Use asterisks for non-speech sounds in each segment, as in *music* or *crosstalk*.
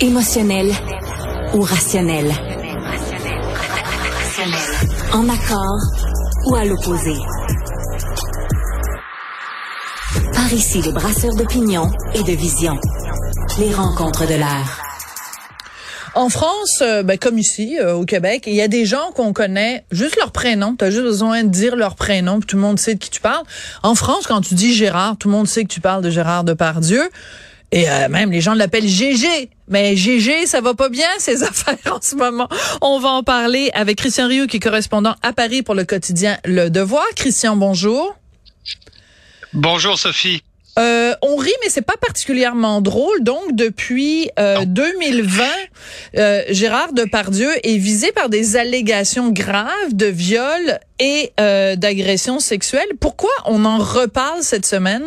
Émotionnel ou rationnel? En accord ou à l'opposé? Par ici, les brasseurs d'opinion et de vision. Les rencontres de l'air. En France, euh, ben, comme ici, euh, au Québec, il y a des gens qu'on connaît juste leur prénom. Tu as juste besoin de dire leur prénom, puis tout le monde sait de qui tu parles. En France, quand tu dis Gérard, tout le monde sait que tu parles de Gérard Depardieu. Et euh, même les gens l'appellent GG. Mais GG, ça va pas bien, ces *laughs* affaires en ce moment. On va en parler avec Christian Rioux, qui est correspondant à Paris pour le quotidien Le Devoir. Christian, bonjour. Bonjour, Sophie. Euh, on rit, mais c'est pas particulièrement drôle. Donc, depuis euh, 2020, euh, Gérard Depardieu est visé par des allégations graves de viol et euh, d'agression sexuelle. Pourquoi on en reparle cette semaine?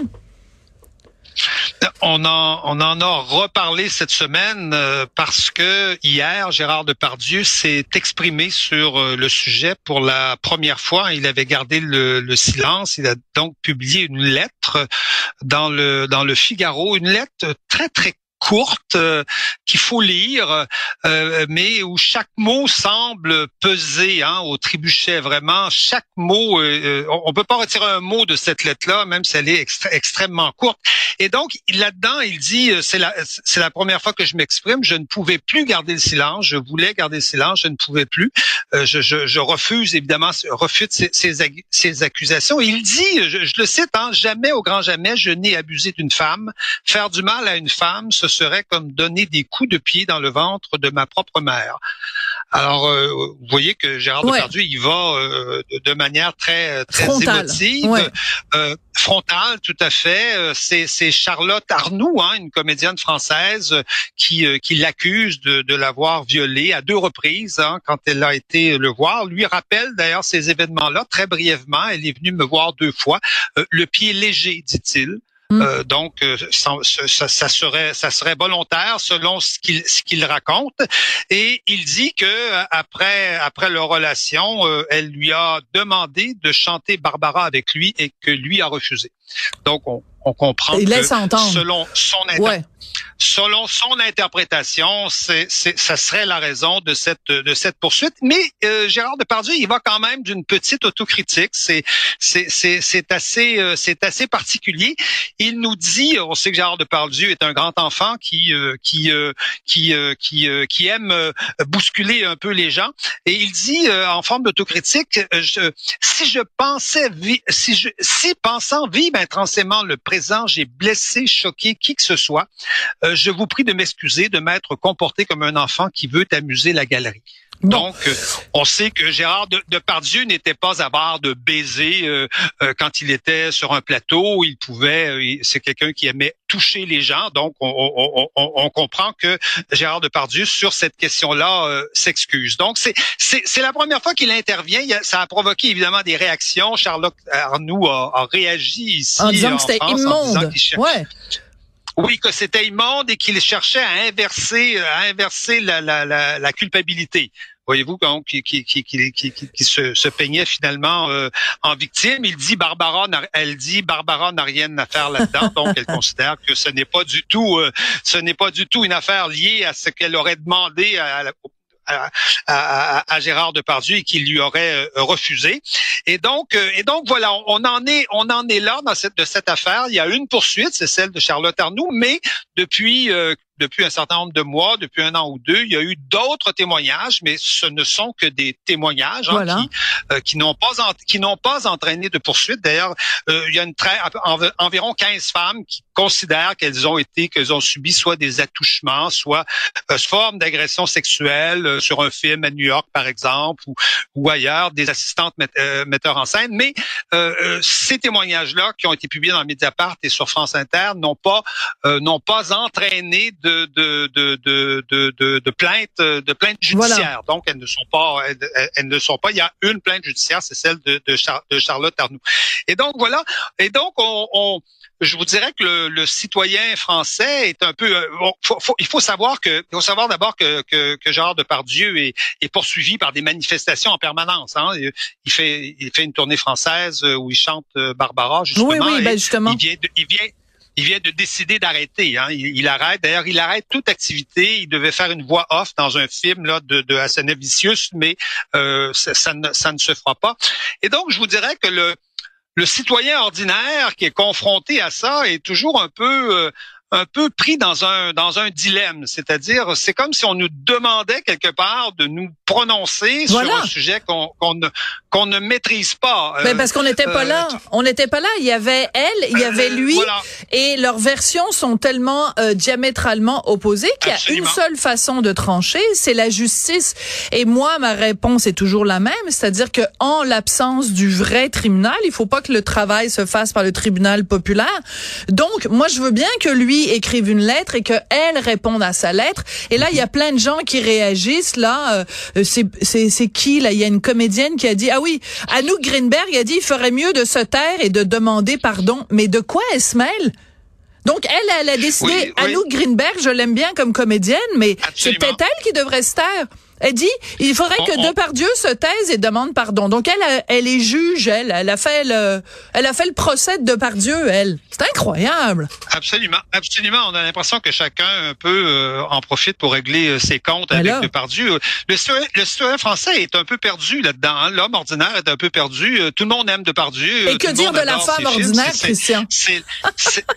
On en, a reparlé cette semaine euh, parce que hier, Gérard Depardieu s'est exprimé sur euh, le sujet pour la première fois. Il avait gardé le, le, silence. Il a donc publié une lettre dans le, dans le Figaro, une lettre très, très courte euh, qu'il faut lire, euh, mais où chaque mot semble peser hein, au trébuchet. Vraiment, chaque mot, euh, on peut pas retirer un mot de cette lettre-là, même si elle est extrêmement courte. Et donc là-dedans, il dit c'est la la première fois que je m'exprime. Je ne pouvais plus garder le silence. Je voulais garder le silence. Je ne pouvais plus. Je, je, je, refuse évidemment refute ces, ces, ces accusations. il dit, je, je le cite, hein, jamais au grand jamais je n'ai abusé d'une femme. Faire du mal à une femme, ce serait comme donner des coups de pied dans le ventre de ma propre mère. Alors, euh, vous voyez que Gérard ouais. Depardieu, il va euh, de, manière très très frontale. émotive, ouais. euh, frontale, tout à fait. Euh, c'est Charlotte Arnoux, hein, une comédienne française, qui euh, qui l'accuse de, de l'avoir violée à deux reprises hein, quand elle a été le voir. Lui rappelle d'ailleurs ces événements-là très brièvement. Elle est venue me voir deux fois. Euh, le pied léger, dit-il. Mm. Euh, donc, ça, ça, ça, serait, ça serait volontaire selon ce qu'il ce qu'il raconte. Et il dit que après après leur relation, euh, elle lui a demandé de chanter Barbara avec lui et que lui a refusé. Donc, on, on comprend il que laisse entendre. selon son ouais. selon son interprétation, c'est, c'est, ça serait la raison de cette de cette poursuite. Mais euh, Gérard Depardieu, il va quand même d'une petite autocritique. C'est c'est c'est, c'est assez euh, c'est assez particulier. Il nous dit, on sait que Gérard Depardieu est un grand enfant qui euh, qui qui qui qui aime bousculer un peu les gens, et il dit en forme d'autocritique, je, si je pensais vi- si je si pensant vivre intensément le j'ai blessé, choqué qui que ce soit. Euh, je vous prie de m'excuser de m'être comporté comme un enfant qui veut amuser la galerie. Donc, on sait que Gérard Depardieu n'était pas à barre de baiser euh, euh, quand il était sur un plateau. Il pouvait, euh, c'est quelqu'un qui aimait toucher les gens. Donc, on, on, on, on, comprend que Gérard Depardieu, sur cette question-là, euh, s'excuse. Donc, c'est, la première fois qu'il intervient. Ça a provoqué évidemment des réactions. Charlotte Arnoux a, a réagi ici en disant que c'était immonde. Ouais. Oui, que c'était immonde et qu'il cherchait à inverser, à inverser la, la, la, culpabilité. Voyez-vous, donc, qui, qui, qui, qui, se, se, peignait finalement euh, en victime. Il dit Barbara, elle dit Barbara n'a rien à faire là-dedans, donc elle considère que ce n'est pas du tout, euh, ce n'est pas du tout une affaire liée à ce qu'elle aurait demandé à, à, à, à, à, Gérard Depardieu et qu'il lui aurait euh, refusé. Et donc, euh, et donc voilà, on en est, on en est là dans cette de cette affaire. Il y a une poursuite, c'est celle de Charlotte Arnoux, mais depuis euh, depuis un certain nombre de mois, depuis un an ou deux, il y a eu d'autres témoignages, mais ce ne sont que des témoignages hein, voilà. qui, euh, qui n'ont pas en, qui n'ont pas entraîné de poursuite. D'ailleurs, euh, il y a une très, en, environ 15 femmes qui considèrent qu'elles ont été, qu'elles ont subi soit des attouchements, soit euh, forme d'agression sexuelle euh, sur un film à New York, par exemple, ou, ou ailleurs, des assistantes met, euh, metteurs en scène. Mais euh, ces témoignages-là, qui ont été publiés dans Mediapart et sur France Inter, n'ont pas n'ont pas entraîné de de, de, de, de, de, de plaintes de plaintes judiciaires. Voilà. Donc elles ne sont pas elles, elles, ne sont pas. Il y a une plainte judiciaire, c'est celle de, de, Char, de, Charlotte Arnoux. Et donc voilà. Et donc on, on je vous dirais que le, le, citoyen français est un peu. Bon, faut, faut, il faut savoir que, il faut savoir d'abord que, que, que Gérard Depardieu est, est poursuivi par des manifestations en permanence. Hein. Il fait, il fait une tournée française où il chante Barbara justement. Oui, oui, ben justement. Il vient, de, il vient, il vient de décider d'arrêter. Hein. Il, arrête. D'ailleurs, il arrête toute activité. Il devait faire une voix off dans un film là de, de Vicious, mais euh, ça, ne, se fera pas. Et donc, je vous dirais que le le citoyen ordinaire qui est confronté à ça est toujours un peu euh, un peu pris dans un dans un dilemme, c'est-à-dire c'est comme si on nous demandait quelque part de nous prononcer sur un sujet qu'on qu'on ne qu'on ne maîtrise pas. Mais ben, parce qu'on n'était pas euh, là, on n'était pas là. Il y avait elle, il y avait lui, et leurs versions sont tellement euh, diamétralement opposées qu'il y a une seule façon de trancher, c'est la justice. Et moi, ma réponse est toujours la même, c'est-à-dire que en l'absence du vrai tribunal, il faut pas que le travail se fasse par le tribunal populaire. Donc, moi, je veux bien que lui écrive une lettre et que elle réponde à sa lettre. Et là, il y a plein de gens qui réagissent. Là, euh, c'est qui là? Il y a une comédienne qui a dit ah oui, Anouk Greenberg a dit il ferait mieux de se taire et de demander pardon. Mais de quoi elle se mêle? Donc elle, elle a décidé. Anouk Greenberg, je l'aime bien comme comédienne, mais c'est peut-être elle qui devrait se taire. Elle dit, il faudrait que on, Depardieu se taise et demande pardon. Donc elle, elle est juge, elle, elle a fait le, elle a fait le procès de Depardieu, elle. C'est incroyable. Absolument, absolument. On a l'impression que chacun un peu euh, en profite pour régler euh, ses comptes avec Depardieu. Le citoyen, le citoyen français est un peu perdu là-dedans. Hein. L'homme ordinaire est un peu perdu. Euh, tout le monde aime Depardieu. Et que dire de la femme ordinaire, Christian?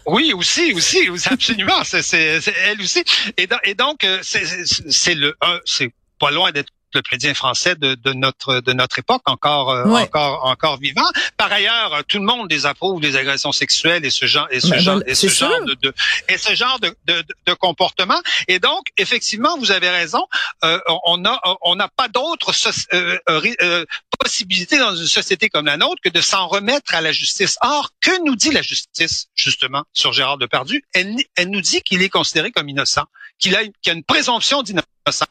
Oui, aussi, aussi, *laughs* absolument. C'est elle aussi. Et, et donc, c'est le, c'est pas loin d'être le président français de, de, notre de notre époque encore euh, encore encore vivant. Par ailleurs, tout le monde désapprouve les agressions sexuelles et ce genre et ce ben, genre et ce genre de, de, et ce genre de, de, de, comportement. Et donc, effectivement, vous avez raison. Euh, on a on n'a pas d'autre euh, euh, possibilité dans une société comme la nôtre que de s'en remettre à la justice. Or, que nous dit la justice justement sur Gérard Depardieu? Elle, elle nous dit qu'il est considéré comme innocent, qu'il a, qu'il a une présomption d'innocence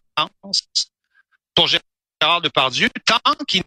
pour Gérard Depardieu tant qu'il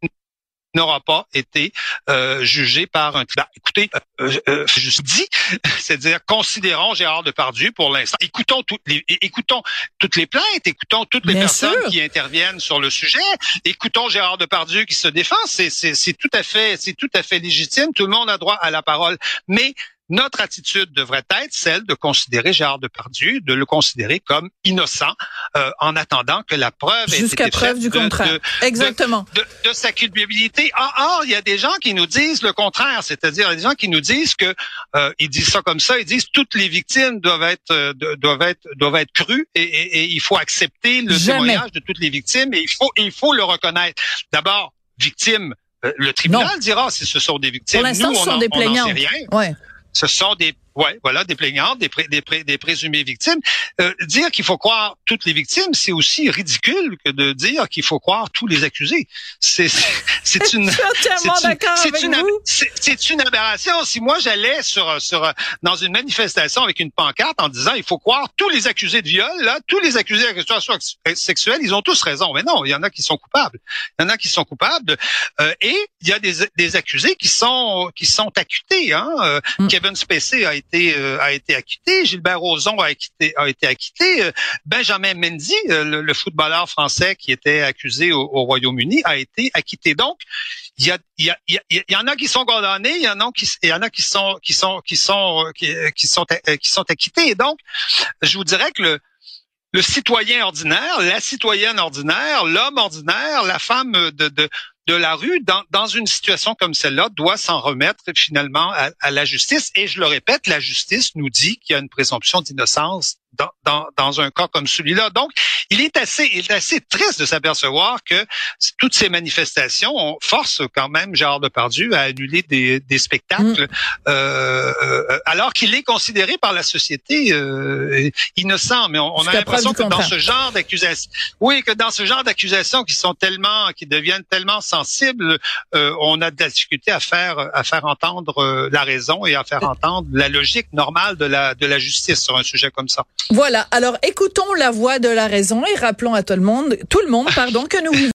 n'aura pas été euh, jugé par un tribunal. Écoutez, euh, euh, je dis, *laughs* c'est-à-dire considérons Gérard Depardieu pour l'instant. Écoutons toutes les, écoutons toutes les plaintes, écoutons toutes les personnes qui interviennent sur le sujet. Écoutons Gérard Depardieu qui se défend. C'est, c'est, c'est tout à fait, c'est tout à fait légitime. Tout le monde a droit à la parole. Mais notre attitude devrait être celle de considérer Gérard Depardieu, de le considérer comme innocent euh, en attendant que la preuve jusqu'à preuve du contraire. Exactement. De, sa culpabilité. Or, or, il y a des gens qui nous disent le contraire, c'est-à-dire des gens qui nous disent que euh, ils disent ça comme ça, ils disent toutes les victimes doivent être euh, doivent être doivent être crues et, et, et il faut accepter le témoignage de toutes les victimes et il faut il faut le reconnaître. D'abord, victime, euh, le tribunal dira si ce sont des victimes. Pour l'instant, ce sont des plaignants. Ouais ce sont des Ouais, voilà, des plaignantes, des, des, des présumées victimes. Euh, dire qu'il faut croire toutes les victimes, c'est aussi ridicule que de dire qu'il faut croire tous les accusés. C'est *laughs* c'est une c'est une, c'est une aberration. Si moi j'allais sur sur dans une manifestation avec une pancarte en disant il faut croire tous les accusés de viol, là, tous les accusés d'agression sexuelle, ils ont tous raison. Mais non, il y en a qui sont coupables. Il y en a qui sont coupables. Euh, et il y a des, des accusés qui sont qui sont. Hein. Euh, mm. Kevin Spacey a été euh, a été acquitté, Gilbert Rozon a, acquitté, a été acquitté, euh, Benjamin Mendy, euh, le, footballeur français qui était accusé au, Royaume-Uni, a été acquitté. Donc, il y, a, il, y a, il y en a qui sont condamnés, il y en a qui, il y en a qui sont qui sont qui sont qui, qui sont qui sont acquittés. Et donc, je vous dirais que le le citoyen ordinaire, la citoyenne ordinaire, l'homme ordinaire, la femme de, de, de la rue dans, dans une situation comme celle-là doit s'en remettre finalement à, à, la justice. Et je le répète, la justice nous dit qu'il y a une présomption d'innocence dans, dans, dans, un cas comme celui-là. Donc, il est assez, il est assez triste de s'apercevoir que toutes ces manifestations forcent quand même Gérard Depardieu à annuler des, des spectacles, mm. euh, euh, alors qu'il est considéré par la société euh, innocent. Mais on, on a l'impression que dans ce genre d'accusations, oui, que dans ce genre d'accusations qui sont tellement, qui deviennent tellement euh, on a de la difficulté à faire, à faire entendre euh, la raison et à faire entendre la logique normale de la, de la justice sur un sujet comme ça. Voilà. Alors, écoutons la voix de la raison et rappelons à tout le monde, tout le monde, pardon, que nous